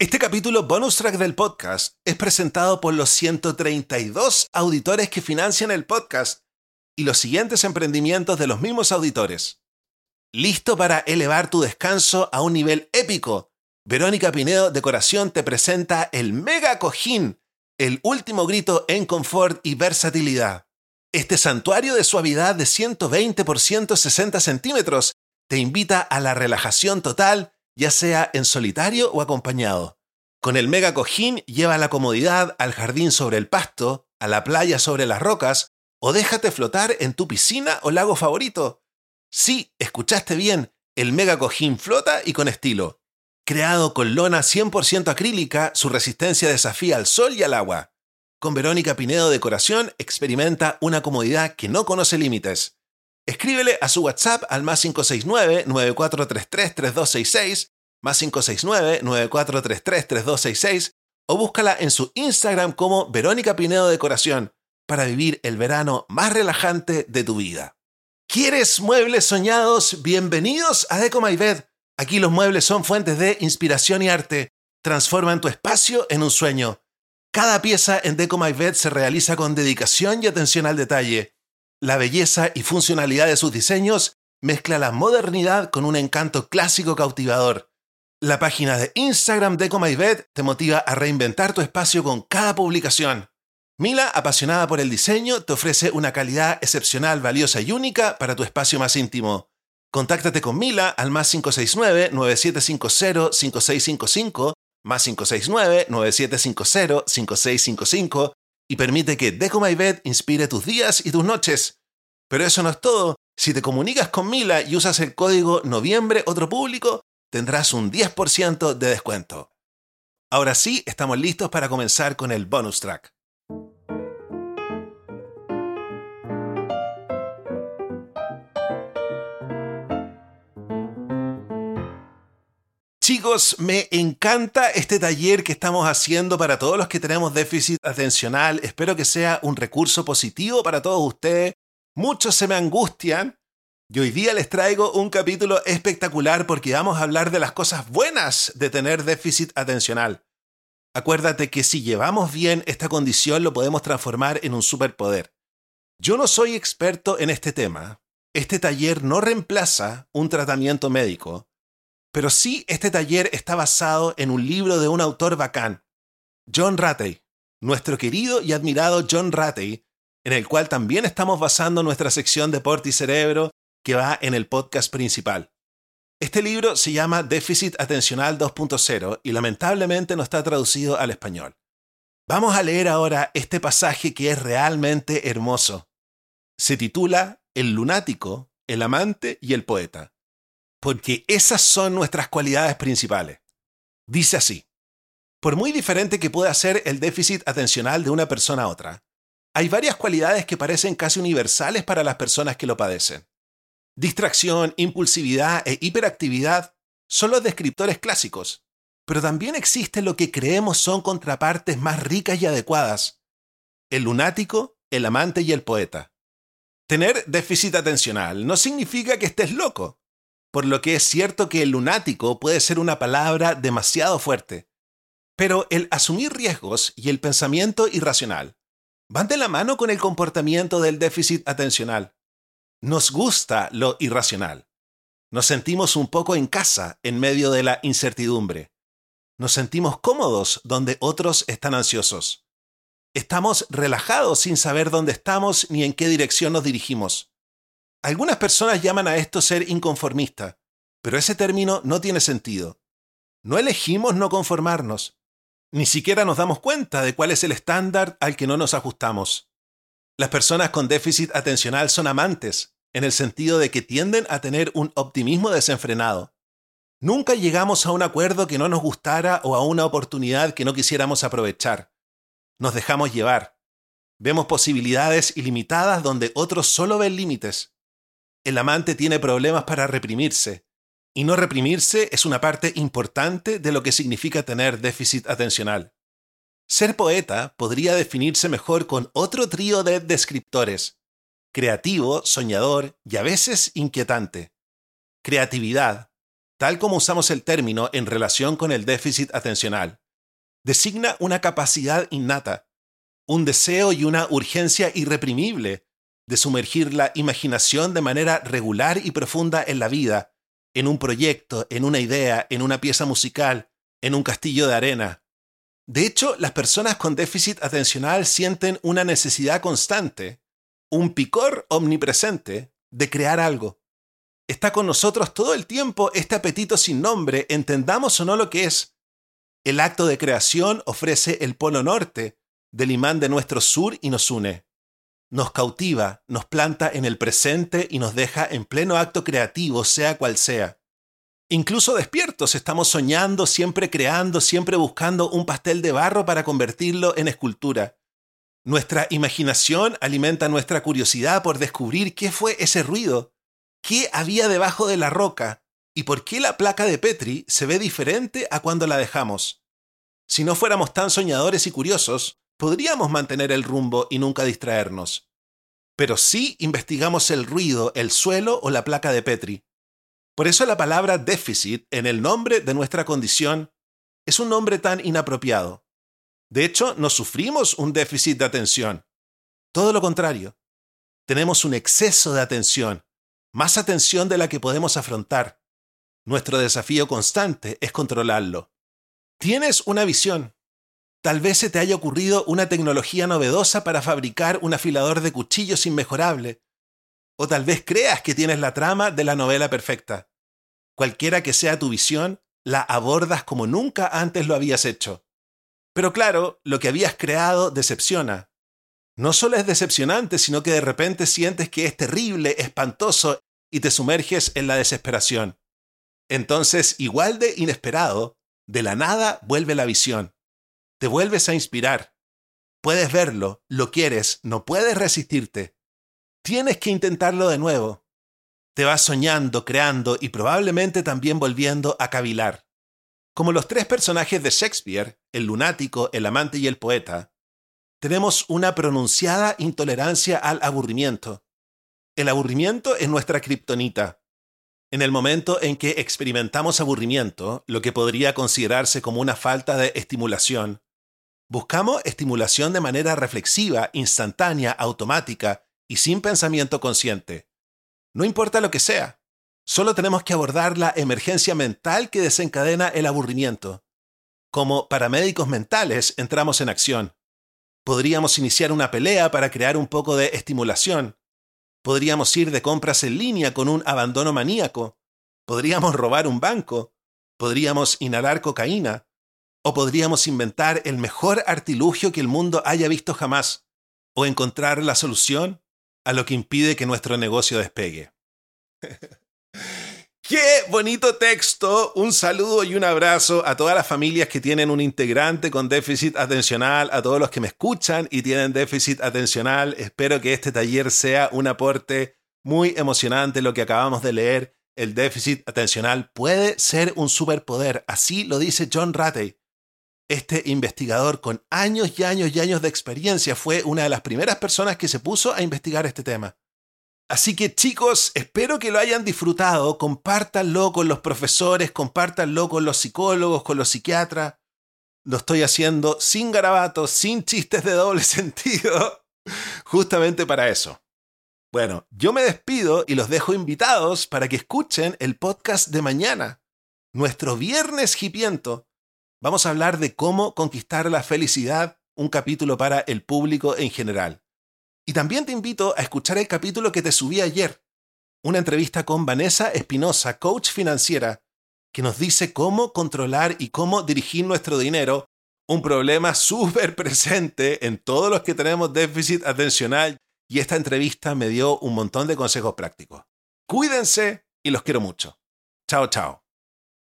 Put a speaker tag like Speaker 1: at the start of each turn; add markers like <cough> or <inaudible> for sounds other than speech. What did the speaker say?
Speaker 1: Este capítulo bonus track del podcast es presentado por los 132 auditores que financian el podcast y los siguientes emprendimientos de los mismos auditores. ¿Listo para elevar tu descanso a un nivel épico? Verónica Pinedo Decoración te presenta el Mega Cojín, el último grito en confort y versatilidad. Este santuario de suavidad de 120 por 160 centímetros te invita a la relajación total ya sea en solitario o acompañado. Con el mega cojín lleva la comodidad al jardín sobre el pasto, a la playa sobre las rocas, o déjate flotar en tu piscina o lago favorito. Sí, escuchaste bien, el mega cojín flota y con estilo. Creado con lona 100% acrílica, su resistencia desafía al sol y al agua. Con Verónica Pinedo Decoración experimenta una comodidad que no conoce límites. Escríbele a su WhatsApp al más 569-9433-3266, más 569-9433-3266, o búscala en su Instagram como Verónica Pinedo Decoración para vivir el verano más relajante de tu vida. ¿Quieres muebles soñados? Bienvenidos a Deco My Bed. Aquí los muebles son fuentes de inspiración y arte. Transforman tu espacio en un sueño. Cada pieza en Deco My Bed se realiza con dedicación y atención al detalle la belleza y funcionalidad de sus diseños mezcla la modernidad con un encanto clásico cautivador. La página de Instagram de Bed te motiva a reinventar tu espacio con cada publicación. Mila, apasionada por el diseño, te ofrece una calidad excepcional, valiosa y única para tu espacio más íntimo. Contáctate con Mila al más 569-9750-5655, más 569-9750-5655 y permite que Deco My Bed inspire tus días y tus noches. Pero eso no es todo. Si te comunicas con Mila y usas el código noviembre otro público, tendrás un 10% de descuento. Ahora sí, estamos listos para comenzar con el bonus track. Chicos, me encanta este taller que estamos haciendo para todos los que tenemos déficit atencional. Espero que sea un recurso positivo para todos ustedes. Muchos se me angustian y hoy día les traigo un capítulo espectacular porque vamos a hablar de las cosas buenas de tener déficit atencional. Acuérdate que si llevamos bien esta condición lo podemos transformar en un superpoder. Yo no soy experto en este tema. Este taller no reemplaza un tratamiento médico pero sí, este taller está basado en un libro de un autor bacán, John Ratey, nuestro querido y admirado John Ratey, en el cual también estamos basando nuestra sección Deporte y Cerebro que va en el podcast principal. Este libro se llama Déficit Atencional 2.0 y lamentablemente no está traducido al español. Vamos a leer ahora este pasaje que es realmente hermoso. Se titula El lunático, el amante y el poeta porque esas son nuestras cualidades principales. Dice así, por muy diferente que pueda ser el déficit atencional de una persona a otra, hay varias cualidades que parecen casi universales para las personas que lo padecen. Distracción, impulsividad e hiperactividad son los descriptores clásicos, pero también existe lo que creemos son contrapartes más ricas y adecuadas. El lunático, el amante y el poeta. Tener déficit atencional no significa que estés loco por lo que es cierto que el lunático puede ser una palabra demasiado fuerte. Pero el asumir riesgos y el pensamiento irracional van de la mano con el comportamiento del déficit atencional. Nos gusta lo irracional. Nos sentimos un poco en casa en medio de la incertidumbre. Nos sentimos cómodos donde otros están ansiosos. Estamos relajados sin saber dónde estamos ni en qué dirección nos dirigimos. Algunas personas llaman a esto ser inconformista, pero ese término no tiene sentido. No elegimos no conformarnos. Ni siquiera nos damos cuenta de cuál es el estándar al que no nos ajustamos. Las personas con déficit atencional son amantes, en el sentido de que tienden a tener un optimismo desenfrenado. Nunca llegamos a un acuerdo que no nos gustara o a una oportunidad que no quisiéramos aprovechar. Nos dejamos llevar. Vemos posibilidades ilimitadas donde otros solo ven límites el amante tiene problemas para reprimirse, y no reprimirse es una parte importante de lo que significa tener déficit atencional. Ser poeta podría definirse mejor con otro trío de descriptores, creativo, soñador y a veces inquietante. Creatividad, tal como usamos el término en relación con el déficit atencional, designa una capacidad innata, un deseo y una urgencia irreprimible de sumergir la imaginación de manera regular y profunda en la vida, en un proyecto, en una idea, en una pieza musical, en un castillo de arena. De hecho, las personas con déficit atencional sienten una necesidad constante, un picor omnipresente de crear algo. Está con nosotros todo el tiempo este apetito sin nombre, entendamos o no lo que es. El acto de creación ofrece el polo norte del imán de nuestro sur y nos une. Nos cautiva, nos planta en el presente y nos deja en pleno acto creativo, sea cual sea. Incluso despiertos estamos soñando, siempre creando, siempre buscando un pastel de barro para convertirlo en escultura. Nuestra imaginación alimenta nuestra curiosidad por descubrir qué fue ese ruido, qué había debajo de la roca y por qué la placa de Petri se ve diferente a cuando la dejamos. Si no fuéramos tan soñadores y curiosos, podríamos mantener el rumbo y nunca distraernos. Pero sí investigamos el ruido, el suelo o la placa de Petri. Por eso la palabra déficit en el nombre de nuestra condición es un nombre tan inapropiado. De hecho, no sufrimos un déficit de atención. Todo lo contrario. Tenemos un exceso de atención, más atención de la que podemos afrontar. Nuestro desafío constante es controlarlo. Tienes una visión. Tal vez se te haya ocurrido una tecnología novedosa para fabricar un afilador de cuchillos inmejorable, o tal vez creas que tienes la trama de la novela perfecta. Cualquiera que sea tu visión, la abordas como nunca antes lo habías hecho. Pero claro, lo que habías creado decepciona. No solo es decepcionante, sino que de repente sientes que es terrible, espantoso, y te sumerges en la desesperación. Entonces, igual de inesperado, de la nada vuelve la visión. Te vuelves a inspirar. Puedes verlo, lo quieres, no puedes resistirte. Tienes que intentarlo de nuevo. Te vas soñando, creando y probablemente también volviendo a cavilar. Como los tres personajes de Shakespeare, el lunático, el amante y el poeta, tenemos una pronunciada intolerancia al aburrimiento. El aburrimiento es nuestra kriptonita. En el momento en que experimentamos aburrimiento, lo que podría considerarse como una falta de estimulación, buscamos estimulación de manera reflexiva, instantánea, automática y sin pensamiento consciente. No importa lo que sea, solo tenemos que abordar la emergencia mental que desencadena el aburrimiento. Como paramédicos mentales entramos en acción. Podríamos iniciar una pelea para crear un poco de estimulación. Podríamos ir de compras en línea con un abandono maníaco. Podríamos robar un banco. Podríamos inhalar cocaína. O podríamos inventar el mejor artilugio que el mundo haya visto jamás. O encontrar la solución a lo que impide que nuestro negocio despegue. <laughs> ¡Qué bonito texto! Un saludo y un abrazo a todas las familias que tienen un integrante con déficit atencional, a todos los que me escuchan y tienen déficit atencional. Espero que este taller sea un aporte muy emocionante lo que acabamos de leer. El déficit atencional puede ser un superpoder, así lo dice John Ratey. Este investigador con años y años y años de experiencia fue una de las primeras personas que se puso a investigar este tema. Así que chicos, espero que lo hayan disfrutado, compártanlo con los profesores, compártanlo con los psicólogos, con los psiquiatras. Lo estoy haciendo sin garabatos, sin chistes de doble <laughs> sentido, justamente para eso. Bueno, yo me despido y los dejo invitados para que escuchen el podcast de mañana, nuestro viernes hipiento, vamos a hablar de cómo conquistar la felicidad, un capítulo para el público en general. Y también te invito a escuchar el capítulo que te subí ayer, una entrevista con Vanessa Espinosa, coach financiera, que nos dice cómo controlar y cómo dirigir nuestro dinero, un problema súper presente en todos los que tenemos déficit atencional, y esta entrevista me dio un montón de consejos prácticos. Cuídense y los quiero mucho. Chao, chao.